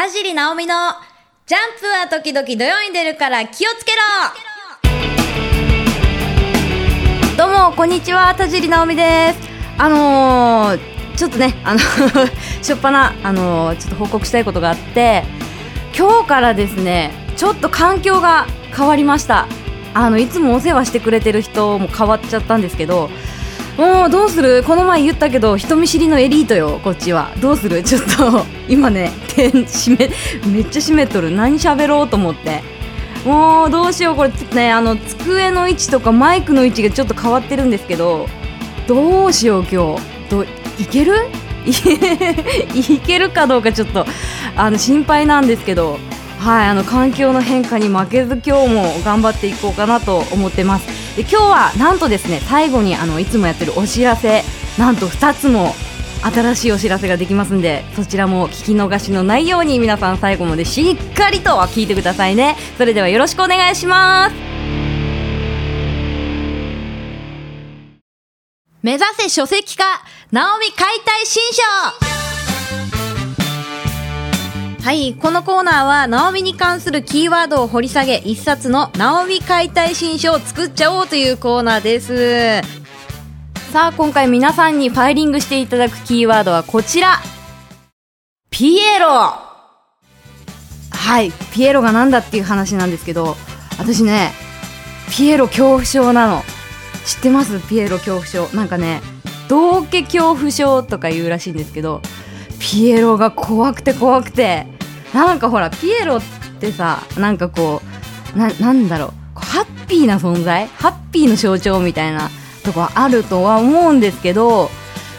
田尻直美のジャンプは時々土曜に出るから気をつけろどうも、こんにちは、田尻直美です。あのー、ちょっとね、あの、しょっぱな、あのー、ちょっと報告したいことがあって、今日からですね、ちょっと環境が変わりました。あの、いつもお世話してくれてる人も変わっちゃったんですけど、もうどうする？この前言ったけど人見知りのエリートよこっちは。どうする？ちょっと 今ね点閉めめっちゃ閉めとる。何喋ろうと思って。もうどうしよう。これねあの机の位置とかマイクの位置がちょっと変わってるんですけどどうしよう今日。どいける？いけるかどうかちょっとあの心配なんですけどはいあの環境の変化に負けず今日も頑張っていこうかなと思ってます。で今日はなんとですね最後にあのいつもやってるお知らせなんと2つも新しいお知らせができますんでそちらも聞き逃しのないように皆さん最後までしっかりと聞いてくださいね。それではよろしくお願いします。目指せ書籍化ナオミ解体新書。はい、このコーナーは、ナオミに関するキーワードを掘り下げ、一冊のナオミ解体新書を作っちゃおうというコーナーです。さあ、今回皆さんにファイリングしていただくキーワードはこちら。ピエロはい、ピエロがなんだっていう話なんですけど、私ね、ピエロ恐怖症なの。知ってます？ピエロ恐怖症。なんかね、道家恐怖症とか言うらしいんですけど、ピエロが怖くて怖くて。なんかほらピエロってさなんかこうななんだろう。ハッピーな存在？ハッピーの象徴みたいなとこあるとは思うんですけど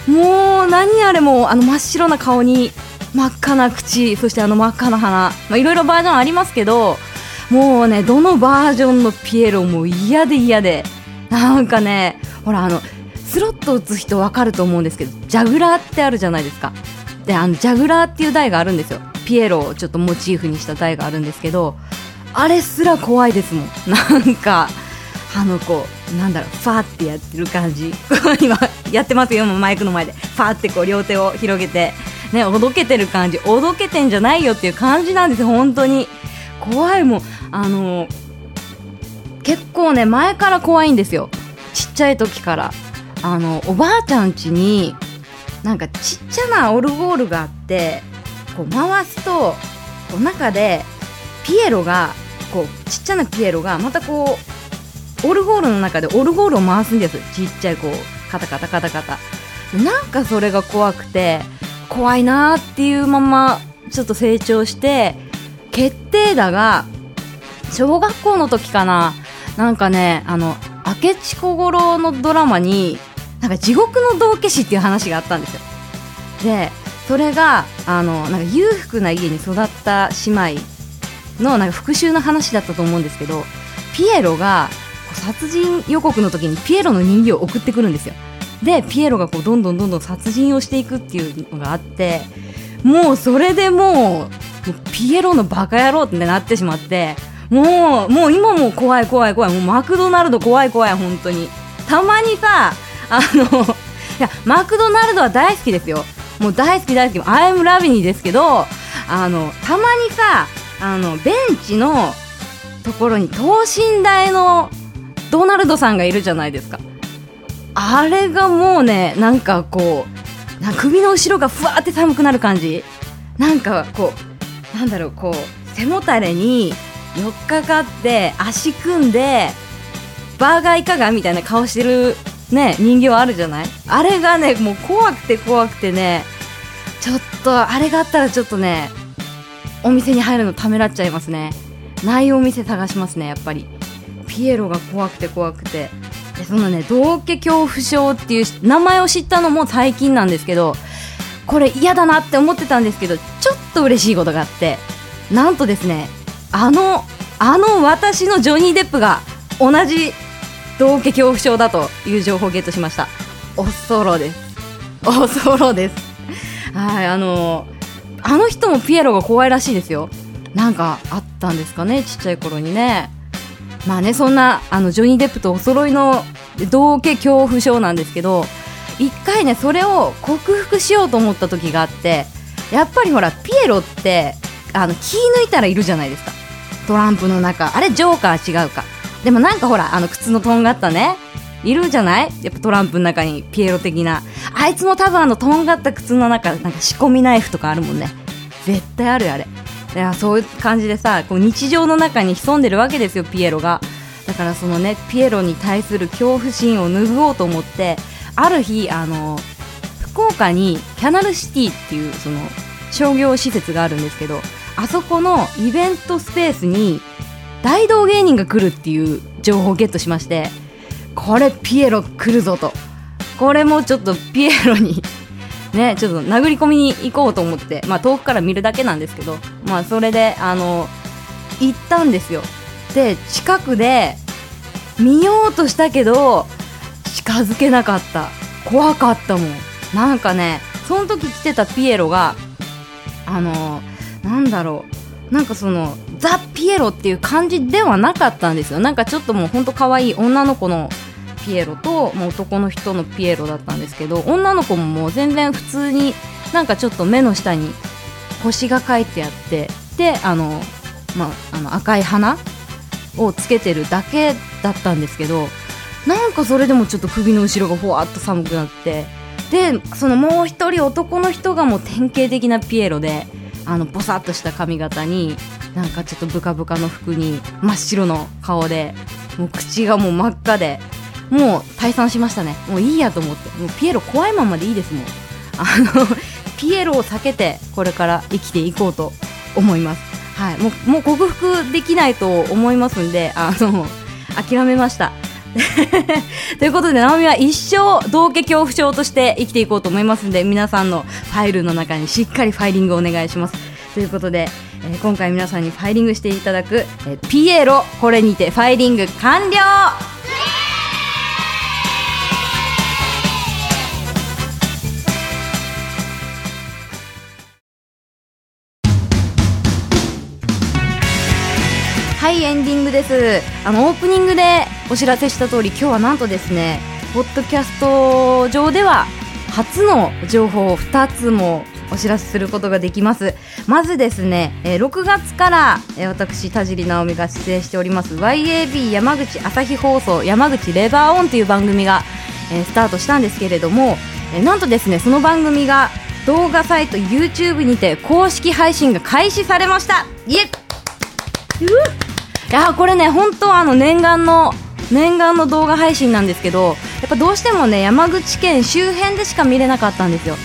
もう何あれもあの真っ白な顔に真っ赤な口そしてあの真っ赤な鼻いろいろバージョンありますけどもうねどのバージョンのピエロも嫌で嫌で。なんかねほらあのスロット打つ人わかると思うんですけどジャグラーってあるじゃないですか。であのジャグラーっていう台があるんですよ。ピエロをちょっとモチーフにした台があるんですけどあれすら怖いですもん。なんかあのこうなんだろうファーってやってる感じ。今やってますよマイクの前で。ファーってこう両手を広げて。ねおどけてる感じ。おどけてんじゃないよっていう感じなんですよ本当に。怖いもん。あの結構ね前から怖いんですよ。ちっちゃい時から。あのおばあちゃん家になんかちっちゃなオルゴールがあってこう回すとこう中でピエロがこうちっちゃなピエロがまたこうオルゴールの中でオルゴールを回すんですちっちゃいこうカタカタカタカタ。なんかそれが怖くて怖いなーっていうままちょっと成長して決定打が小学校の時かな。なんかねあの明智小五郎のドラマになんか地獄の道化師っていう話があったんですよ。でそれがあのなんか裕福な家に育った姉妹のなんか復讐の話だったと思うんですけどピエロが殺人予告の時にピエロの人形を送ってくるんですよ。でピエロがこうどんどんどんどん殺人をしていくっていうのがあってもうそれでもうもうピエロのバカ野郎ってなってしまってもうもう今も怖い怖い怖い。もうマクドナルド怖い怖い本当に。たまにさあのいやマクドナルドは大好きですよ。もう大好き大好き。アイムラビニーですけどあのたまにさあのベンチのところに等身大のドナルドさんがいるじゃないですか。あれがもうねなんかこうな首の後ろがふわって寒くなる感じ。なんかこうなんだろうこう背もたれに寄っかかって足組んでバーガーいかがみたいな顔してるね人形あるじゃない？あれがねもう怖くて怖くてねちょっとあれがあったらちょっとねお店に入るのためらっちゃいますね。ないお店探しますねやっぱり。ピエロが怖くて怖くて。でそのね道家恐怖症っていう名前を知ったのも最近なんですけどこれ嫌だなって思ってたんですけどちょっと嬉しいことがあって。なんとですねあのあの私のジョニー・デップが同じ道家恐怖症だという情報をゲットしました。恐ろです。恐ろです。はいあのあの人もピエロが怖いらしいですよ。なんかあったんですかねちっちゃい頃にね。まあねそんなあのジョニー・デップとお揃いの道家恐怖症なんですけど一回ねそれを克服しようと思った時があってやっぱりほらピエロってあの気抜いたらいるじゃないですか。トランプの中。あれジョーカー違うか。でもなんかほらあの靴のとんがったね。いるじゃない？やっぱトランプの中にピエロ的な。あいつも多分あのとんがった靴の中なんか仕込みナイフとかあるもんね。絶対あるあれ。いやそういう感じでさこう日常の中に潜んでるわけですよピエロが。だからそのねピエロに対する恐怖心を拭おうと思ってある日あの福岡にキャナルシティっていうその商業施設があるんですけどあそこのイベントスペースに大道芸人が来るっていう情報をゲットしましてこれピエロ来るぞと。これもちょっとピエロに ねちょっと殴り込みに行こうと思ってまあ遠くから見るだけなんですけどまあそれであの行ったんですよ。で近くで見ようとしたけど近づけなかった。怖かったもん。なんかねその時来てたピエロがあのなんだろう。なんかそのザ・ピエロっていう感じではなかったんですよ。なんかちょっともうほんと可愛い女の子のピエロともう男の人のピエロだったんですけど女の子ももう全然普通になんかちょっと目の下に星が書いてあってであの、まあ、あの赤い花をつけてるだけだったんですけどなんかそれでもちょっと首の後ろがふわっと寒くなってでそのもう一人男の人がもう典型的なピエロであのボサッとした髪型になんかちょっとブカブカの服に真っ白の顔でもう口がもう真っ赤でもう退散しましたね。もういいやと思って。もうピエロ怖いままでいいですもん。あの ピエロを避けてこれから生きていこうと思います。はい。もうもう克服できないと思いますんであの諦めました。ということで、直美は一生道家恐怖症として生きていこうと思いますので、皆さんのファイルの中にしっかりファイリングをお願いします。ということで、えー、今回皆さんにファイリングしていただく、えー、ピエロ、これにてファイリング完了。はいエンディングです。あのオープニングでお知らせした通り今日はなんとですねポッドキャスト上では初の情報を2つもお知らせすることができます。まずですね、えー、6月から、えー、私田尻直美が出演しております YAB 山口朝日放送山口レバーオンという番組が、えー、スタートしたんですけれども、えー、なんとですねその番組が動画サイト YouTube にて公式配信が開始されました。イエいやこれね本当あの念願の念願の動画配信なんですけどやっぱどうしてもね山口県周辺でしか見れなかったんですよ。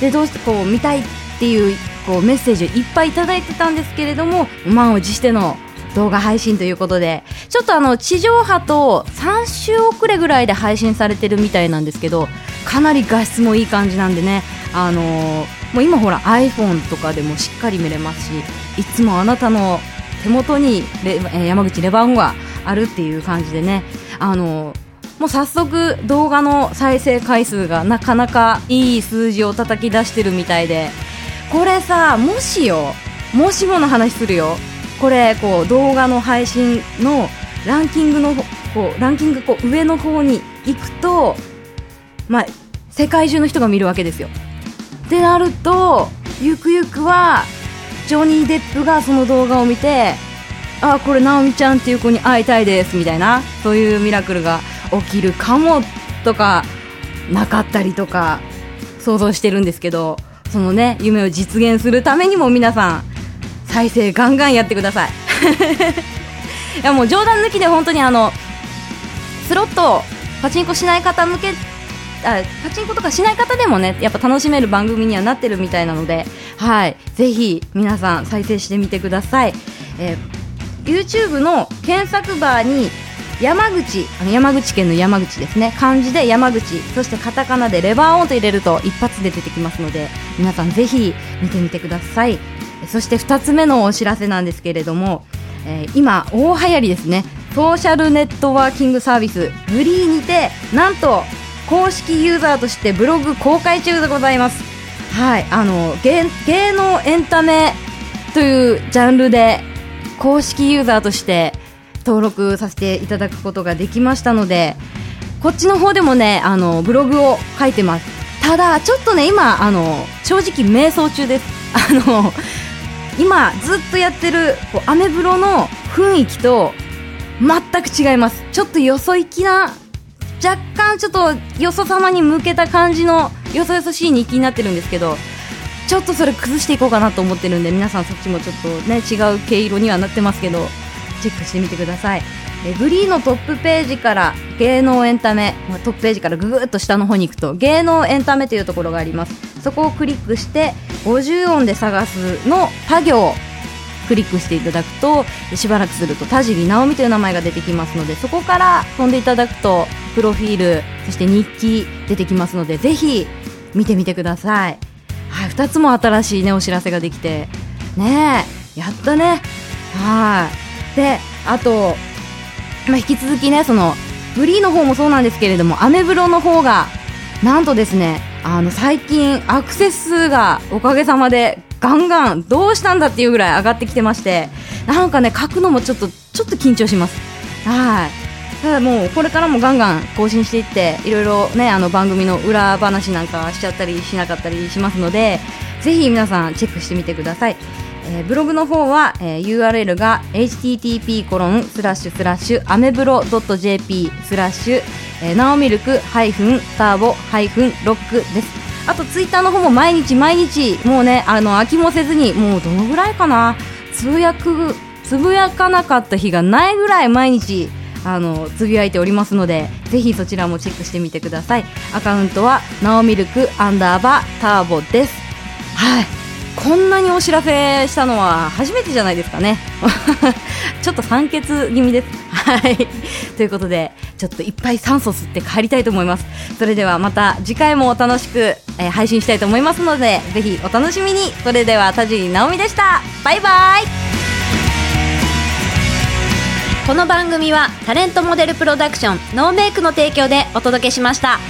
でどうしてこう見たいっていうこうメッセージをいっぱいいただいてたんですけれども満を持しての動画配信ということでちょっとあの地上波と3週遅れぐらいで配信されてるみたいなんですけどかなり画質もいい感じなんでねあのー、もう今ほら iPhone とかでもしっかり見れますしいつもあなたの手元にレ、山口レバーンがあるっていう感じでねあのもう早速動画の再生回数がなかなかいい数字を叩き出してるみたいで。これさもしよもしもの話するよ。これこう動画の配信のランキングのこうランキングこう上の方に行くとまあ世界中の人が見るわけですよ。ってなるとゆくゆくはジョニー・デップがその動画を見てあこれ直美ちゃんっていう子に会いたいですみたいなそういうミラクルが起きるかもとかなかったりとか想像してるんですけどそのね夢を実現するためにも皆さん再生ガンガンやってください。いやもう冗談抜きで本当にあのスロットパチンコしない方向けあパチンコとかしない方でもねやっぱ楽しめる番組にはなってるみたいなのではい。ぜひ皆さん再生してみてください、えー、YouTube の検索バーに山口あの山口県の山口ですね。漢字で山口そしてカタカナでレバーオンと入れると一発で出てきますので皆さんぜひ見てみてください。そして2つ目のお知らせなんですけれども、えー、今大流行りですね。ソーシャルネットワーキングサービスブリーにてなんと公式ユーザーとしてブログ公開中でございます。はいあの芸芸能エンタメというジャンルで公式ユーザーとして登録させていただくことができましたのでこっちの方でもねあのブログを書いてます。ただちょっとね今あの正直迷走中です。あの今ずっとやってるこうアメブロの雰囲気と全く違います。ちょっとよそ行きな若干ちょっとよそ様に向けた感じのよそよそしい日記になってるんですけどちょっとそれ崩していこうかなと思ってるんで皆さんそっちもちょっとね違う毛色にはなってますけどチェックしてみてください。えグリーのトップページから芸能エンタメ、まあ、トップページからぐぐっと下の方に行くと芸能エンタメというところがあります。そこをクリックして50音で探すの他行クリックしていただくとしばらくすると田尻直美という名前が出てきますのでそこから飛んでいただくとプロフィールそして日記出てきますのでぜひ見てみてください、はい、2つも新しい、ね、お知らせができて。ねえやったね。はい。であと、まあ、引き続きねそのフリーの方もそうなんですけれどもアメブロの方がなんとですねあの最近アクセス数がおかげさまでガンガンどうしたんだっていうぐらい上がってきてましてなんかね書くのもちょっとちょっと緊張します。はい。ただもうこれからもガンガン更新していっていろいろねあの番組の裏話なんかしちゃったりしなかったりしますのでぜひ皆さんチェックしてみてください。えー、ブログの方は、えー、URL が http コロンスラッシュスラッシュアメブロ .jp スラッシュ、えー、ナオミルクハイフンターボハイフンロックです。あとツイッターの方も毎日毎日もうねあの飽きもせずにもうどのぐらいかな？つぶやくつぶやかなかった日がないぐらい毎日あのつぶやいておりますのでぜひそちらもチェックしてみてください。アカウントはナオミルクアンダーバーターボです。はい。こんなにお知らせしたのは初めてじゃないですかね。ちょっと酸欠気味です。はい。ということでちょっといっぱい酸素吸って帰りたいと思います。それではまた次回もお楽しく、えー、配信したいと思いますのでぜひお楽しみに。それでは田尻直美でした。バイバイ。この番組はタレントモデルプロダクションノーメイクの提供でお届けしました。